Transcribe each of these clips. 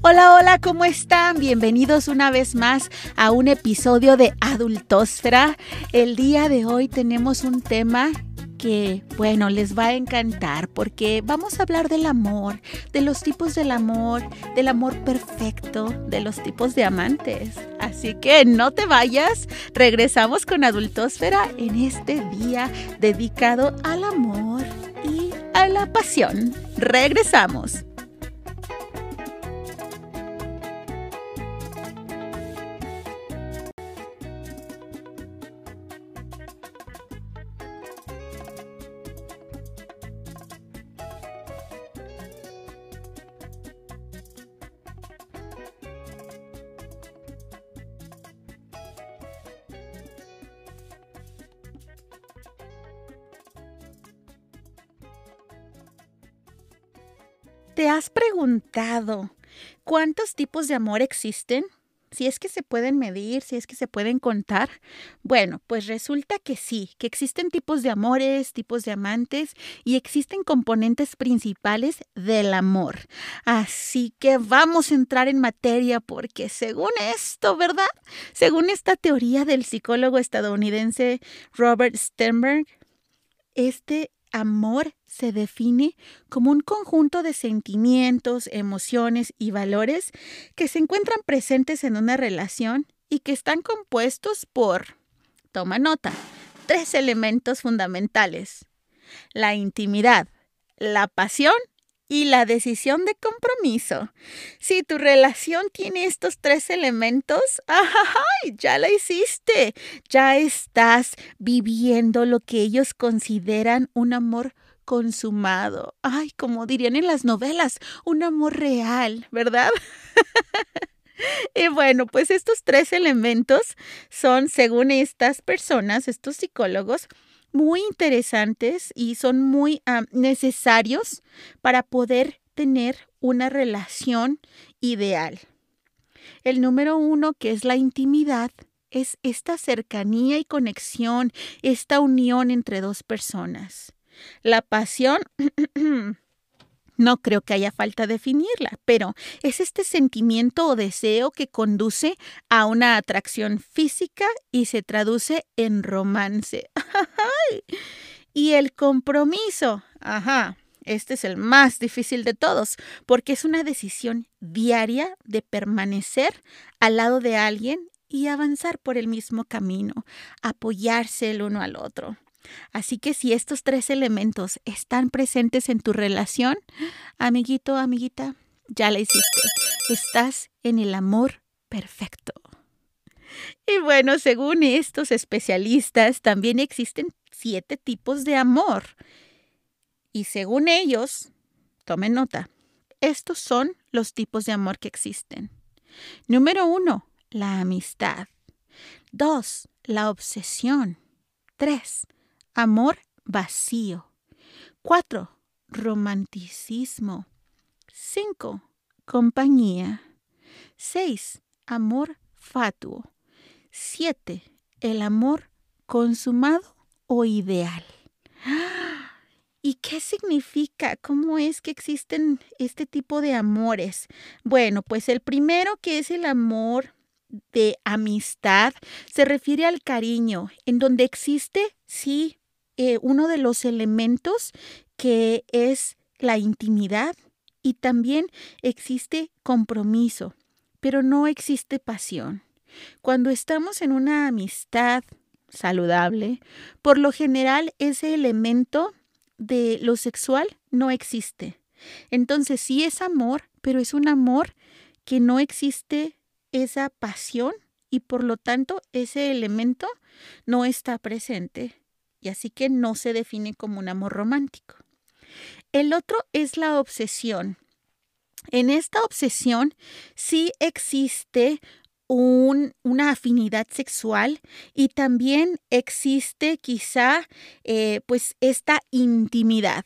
Hola, hola, ¿cómo están? Bienvenidos una vez más a un episodio de Adultosfera. El día de hoy tenemos un tema que, bueno, les va a encantar porque vamos a hablar del amor, de los tipos del amor, del amor perfecto, de los tipos de amantes. Así que no te vayas, regresamos con Adultosfera en este día dedicado al amor y a la pasión. Regresamos. ¿Te has preguntado cuántos tipos de amor existen? Si es que se pueden medir, si es que se pueden contar. Bueno, pues resulta que sí, que existen tipos de amores, tipos de amantes y existen componentes principales del amor. Así que vamos a entrar en materia porque según esto, ¿verdad? Según esta teoría del psicólogo estadounidense Robert Sternberg, este amor se define como un conjunto de sentimientos, emociones y valores que se encuentran presentes en una relación y que están compuestos por, toma nota, tres elementos fundamentales. La intimidad, la pasión y la decisión de compromiso. Si tu relación tiene estos tres elementos, ¡ay! Ya la hiciste. Ya estás viviendo lo que ellos consideran un amor consumado. Ay, como dirían en las novelas, un amor real, ¿verdad? y bueno, pues estos tres elementos son, según estas personas, estos psicólogos, muy interesantes y son muy necesarios para poder tener una relación ideal. El número uno, que es la intimidad, es esta cercanía y conexión, esta unión entre dos personas. La pasión No creo que haya falta definirla, pero es este sentimiento o deseo que conduce a una atracción física y se traduce en romance. y el compromiso. Ajá. Este es el más difícil de todos, porque es una decisión diaria de permanecer al lado de alguien y avanzar por el mismo camino, apoyarse el uno al otro. Así que si estos tres elementos están presentes en tu relación, amiguito, amiguita, ya la hiciste. Estás en el amor perfecto. Y bueno, según estos especialistas, también existen siete tipos de amor. Y según ellos, tomen nota, estos son los tipos de amor que existen. Número uno, la amistad. Dos, la obsesión. Tres, Amor vacío. 4. Romanticismo. 5. Compañía. 6. Amor fatuo. 7. El amor consumado o ideal. ¿Y qué significa? ¿Cómo es que existen este tipo de amores? Bueno, pues el primero que es el amor de amistad se refiere al cariño, en donde existe, sí, eh, uno de los elementos que es la intimidad y también existe compromiso, pero no existe pasión. Cuando estamos en una amistad saludable, por lo general ese elemento de lo sexual no existe. Entonces sí es amor, pero es un amor que no existe esa pasión y por lo tanto ese elemento no está presente y así que no se define como un amor romántico. El otro es la obsesión. En esta obsesión sí existe una afinidad sexual y también existe quizá eh, pues esta intimidad,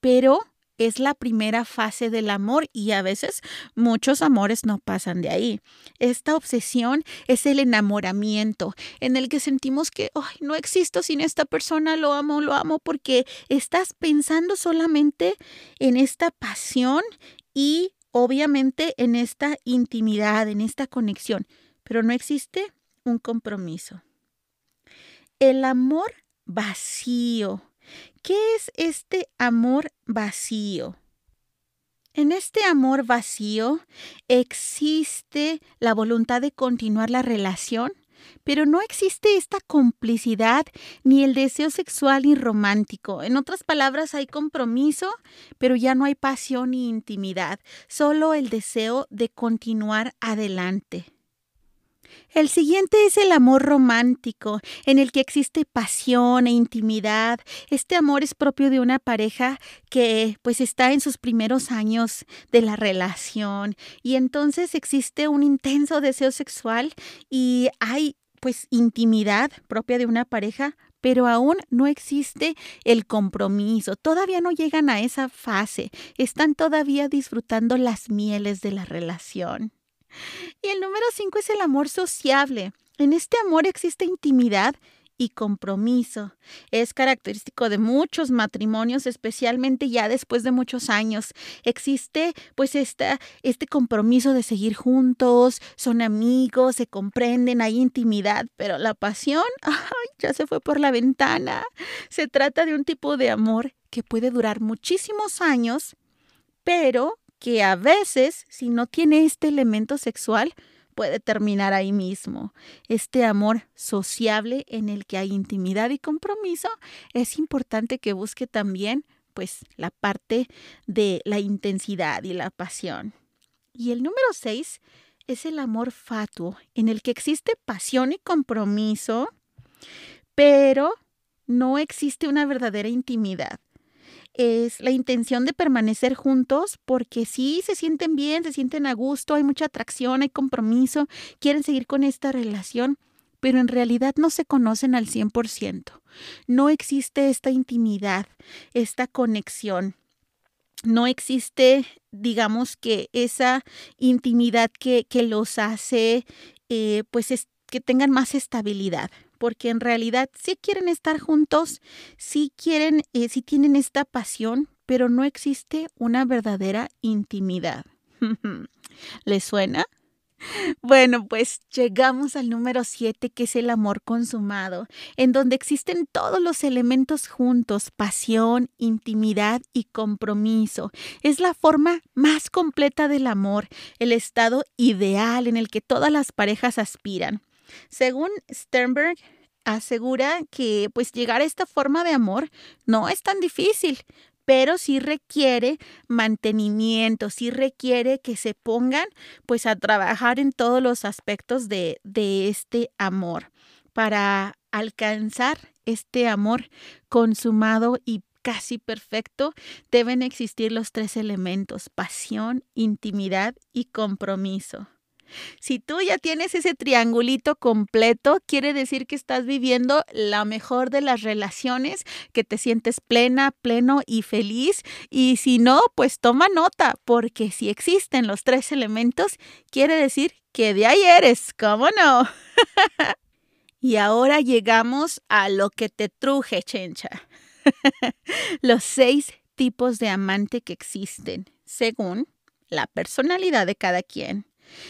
pero es la primera fase del amor y a veces muchos amores no pasan de ahí. Esta obsesión es el enamoramiento en el que sentimos que no existo sin esta persona, lo amo, lo amo porque estás pensando solamente en esta pasión y obviamente en esta intimidad, en esta conexión, pero no existe un compromiso. El amor vacío. ¿Qué es este amor vacío? En este amor vacío existe la voluntad de continuar la relación, pero no existe esta complicidad ni el deseo sexual y romántico. En otras palabras, hay compromiso, pero ya no hay pasión ni intimidad, solo el deseo de continuar adelante. El siguiente es el amor romántico, en el que existe pasión e intimidad. Este amor es propio de una pareja que pues está en sus primeros años de la relación y entonces existe un intenso deseo sexual y hay pues intimidad propia de una pareja, pero aún no existe el compromiso, todavía no llegan a esa fase, están todavía disfrutando las mieles de la relación. Y el número cinco es el amor sociable. En este amor existe intimidad y compromiso. Es característico de muchos matrimonios, especialmente ya después de muchos años. Existe pues esta, este compromiso de seguir juntos, son amigos, se comprenden, hay intimidad, pero la pasión ya se fue por la ventana. Se trata de un tipo de amor que puede durar muchísimos años, pero que a veces, si no tiene este elemento sexual, puede terminar ahí mismo. Este amor sociable en el que hay intimidad y compromiso, es importante que busque también pues la parte de la intensidad y la pasión. Y el número seis es el amor fatuo, en el que existe pasión y compromiso, pero no existe una verdadera intimidad es la intención de permanecer juntos porque sí se sienten bien, se sienten a gusto, hay mucha atracción, hay compromiso, quieren seguir con esta relación, pero en realidad no se conocen al 100%. No existe esta intimidad, esta conexión. No existe, digamos que esa intimidad que, que los hace, eh, pues, es, que tengan más estabilidad porque en realidad sí quieren estar juntos, sí quieren, eh, sí tienen esta pasión, pero no existe una verdadera intimidad. ¿Les suena? Bueno, pues llegamos al número siete, que es el amor consumado, en donde existen todos los elementos juntos, pasión, intimidad y compromiso. Es la forma más completa del amor, el estado ideal en el que todas las parejas aspiran. Según Sternberg, asegura que pues llegar a esta forma de amor no es tan difícil, pero sí requiere mantenimiento, sí requiere que se pongan pues a trabajar en todos los aspectos de, de este amor para alcanzar este amor consumado y casi perfecto, deben existir los tres elementos, pasión, intimidad y compromiso. Si tú ya tienes ese triangulito completo, quiere decir que estás viviendo la mejor de las relaciones, que te sientes plena, pleno y feliz. Y si no, pues toma nota, porque si existen los tres elementos, quiere decir que de ahí eres, ¿cómo no? y ahora llegamos a lo que te truje, chencha. los seis tipos de amante que existen, según la personalidad de cada quien.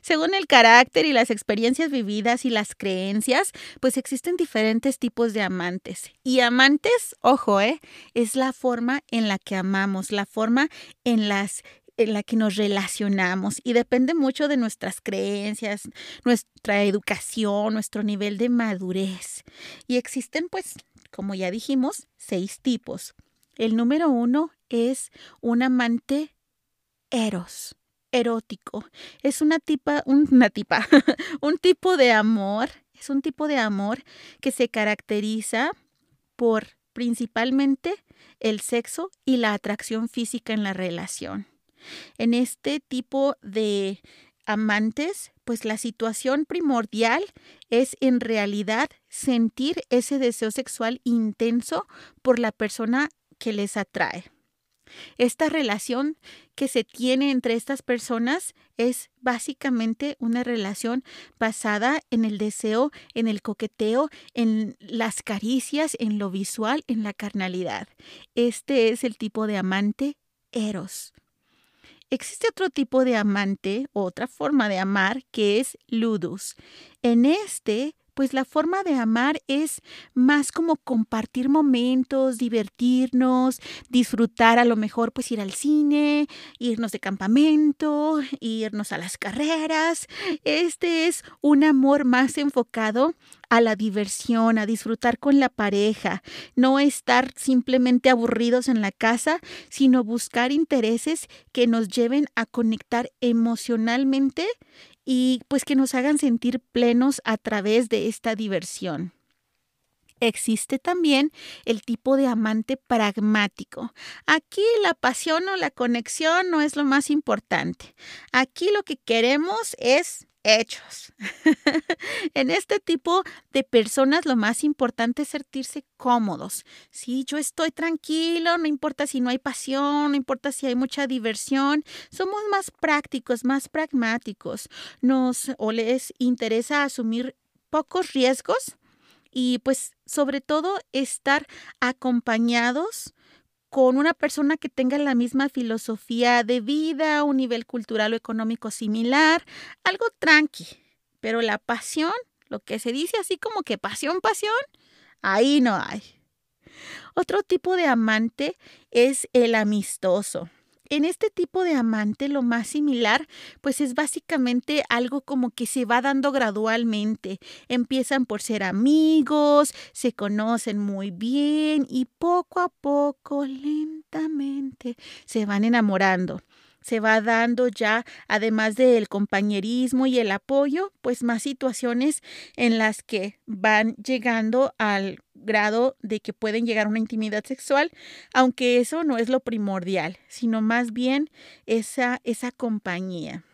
Según el carácter y las experiencias vividas y las creencias, pues existen diferentes tipos de amantes. Y amantes, ojo, ¿eh? es la forma en la que amamos, la forma en las en la que nos relacionamos y depende mucho de nuestras creencias, nuestra educación, nuestro nivel de madurez. Y existen, pues, como ya dijimos, seis tipos. El número uno es un amante eros erótico. Es una tipa, una tipa, un tipo de amor, es un tipo de amor que se caracteriza por principalmente el sexo y la atracción física en la relación. En este tipo de amantes, pues la situación primordial es en realidad sentir ese deseo sexual intenso por la persona que les atrae. Esta relación que se tiene entre estas personas es básicamente una relación basada en el deseo, en el coqueteo, en las caricias, en lo visual, en la carnalidad. Este es el tipo de amante eros. existe otro tipo de amante, otra forma de amar, que es ludus. En este pues la forma de amar es más como compartir momentos, divertirnos, disfrutar a lo mejor pues ir al cine, irnos de campamento, irnos a las carreras. Este es un amor más enfocado a la diversión, a disfrutar con la pareja, no estar simplemente aburridos en la casa, sino buscar intereses que nos lleven a conectar emocionalmente y pues que nos hagan sentir plenos a través de esta diversión. Existe también el tipo de amante pragmático. Aquí la pasión o la conexión no es lo más importante. Aquí lo que queremos es hechos. en este tipo de personas lo más importante es sentirse cómodos. Si yo estoy tranquilo, no importa si no hay pasión, no importa si hay mucha diversión, somos más prácticos, más pragmáticos. Nos o les interesa asumir pocos riesgos y pues sobre todo estar acompañados con una persona que tenga la misma filosofía de vida, un nivel cultural o económico similar, algo tranqui. Pero la pasión, lo que se dice así como que pasión, pasión, ahí no hay. Otro tipo de amante es el amistoso en este tipo de amante lo más similar pues es básicamente algo como que se va dando gradualmente. Empiezan por ser amigos, se conocen muy bien y poco a poco, lentamente, se van enamorando se va dando ya, además del compañerismo y el apoyo, pues más situaciones en las que van llegando al grado de que pueden llegar a una intimidad sexual, aunque eso no es lo primordial, sino más bien esa, esa compañía.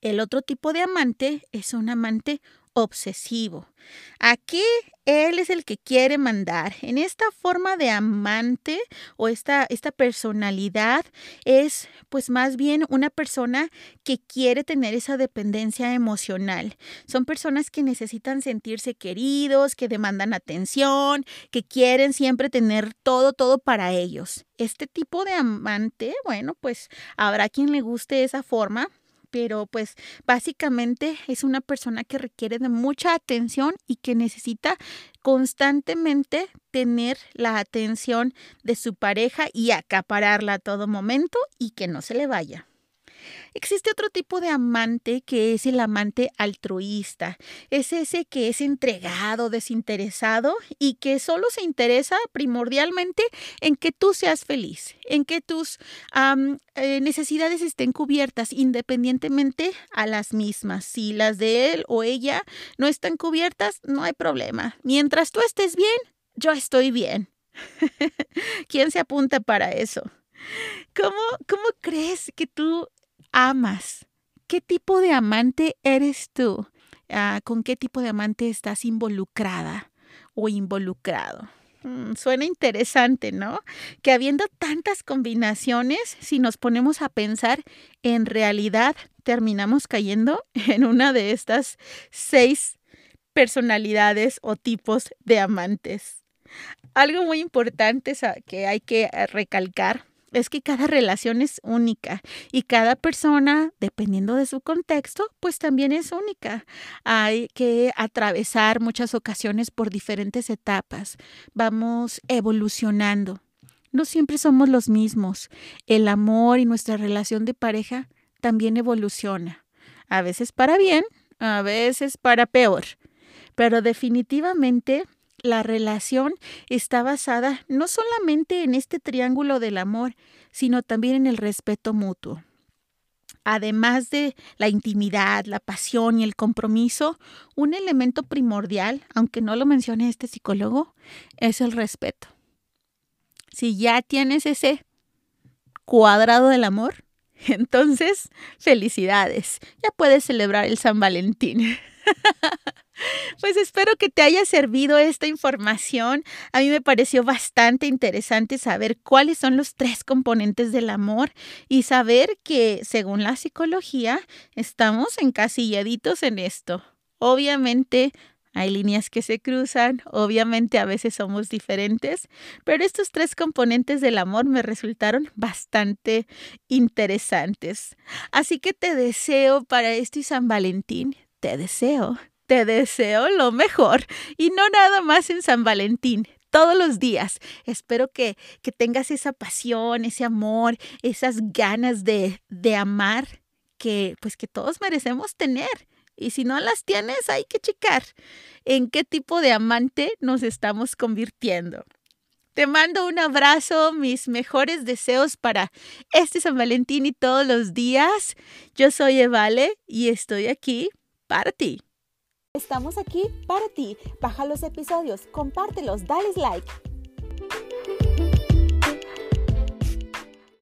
El otro tipo de amante es un amante obsesivo. Aquí él es el que quiere mandar. En esta forma de amante o esta, esta personalidad es pues más bien una persona que quiere tener esa dependencia emocional. Son personas que necesitan sentirse queridos, que demandan atención, que quieren siempre tener todo, todo para ellos. Este tipo de amante, bueno, pues habrá quien le guste esa forma pero pues básicamente es una persona que requiere de mucha atención y que necesita constantemente tener la atención de su pareja y acapararla a todo momento y que no se le vaya. Existe otro tipo de amante que es el amante altruista. Es ese que es entregado, desinteresado y que solo se interesa primordialmente en que tú seas feliz, en que tus eh, necesidades estén cubiertas independientemente a las mismas. Si las de él o ella no están cubiertas, no hay problema. Mientras tú estés bien, yo estoy bien. ¿Quién se apunta para eso? ¿Cómo, ¿Cómo crees que tú amas? ¿Qué tipo de amante eres tú? Ah, ¿Con qué tipo de amante estás involucrada o involucrado? Mm, suena interesante, ¿no? Que habiendo tantas combinaciones, si nos ponemos a pensar, en realidad terminamos cayendo en una de estas seis personalidades o tipos de amantes. Algo muy importante que hay que eh, recalcar es que cada relación es única y cada persona, dependiendo de su contexto, pues también es única. Hay que atravesar muchas ocasiones por diferentes etapas. Vamos evolucionando. No siempre somos los mismos. El amor y nuestra relación de pareja también evoluciona. A veces para bien, a veces para peor. Pero definitivamente la relación está basada no solamente en este triángulo del amor, sino también en el respeto mutuo. Además de la intimidad, la pasión y el compromiso, un elemento primordial, aunque no lo mencione este psicólogo, es el respeto. Si ya tienes ese cuadrado del amor, entonces felicidades, ya puedes celebrar el San Valentín. Pues espero que te haya servido esta información. A mí me pareció bastante interesante saber cuáles son los tres componentes del amor y saber que, según la psicología, estamos encasilladitos en esto. Obviamente hay líneas que se cruzan, obviamente a veces somos diferentes, pero estos tres componentes del amor me resultaron bastante interesantes. Así que te deseo para este San Valentín, te deseo, te deseo lo mejor y no nada más en San Valentín. Todos los días. Espero que, que tengas esa pasión, ese amor, esas ganas de, de amar que pues que todos merecemos tener y si no las tienes, hay que checar en qué tipo de amante nos estamos convirtiendo. Te mando un abrazo, mis mejores deseos para este San Valentín y todos los días. Yo soy Evale y estoy aquí para ti. Estamos aquí para ti. Baja los episodios, compártelos, dale like.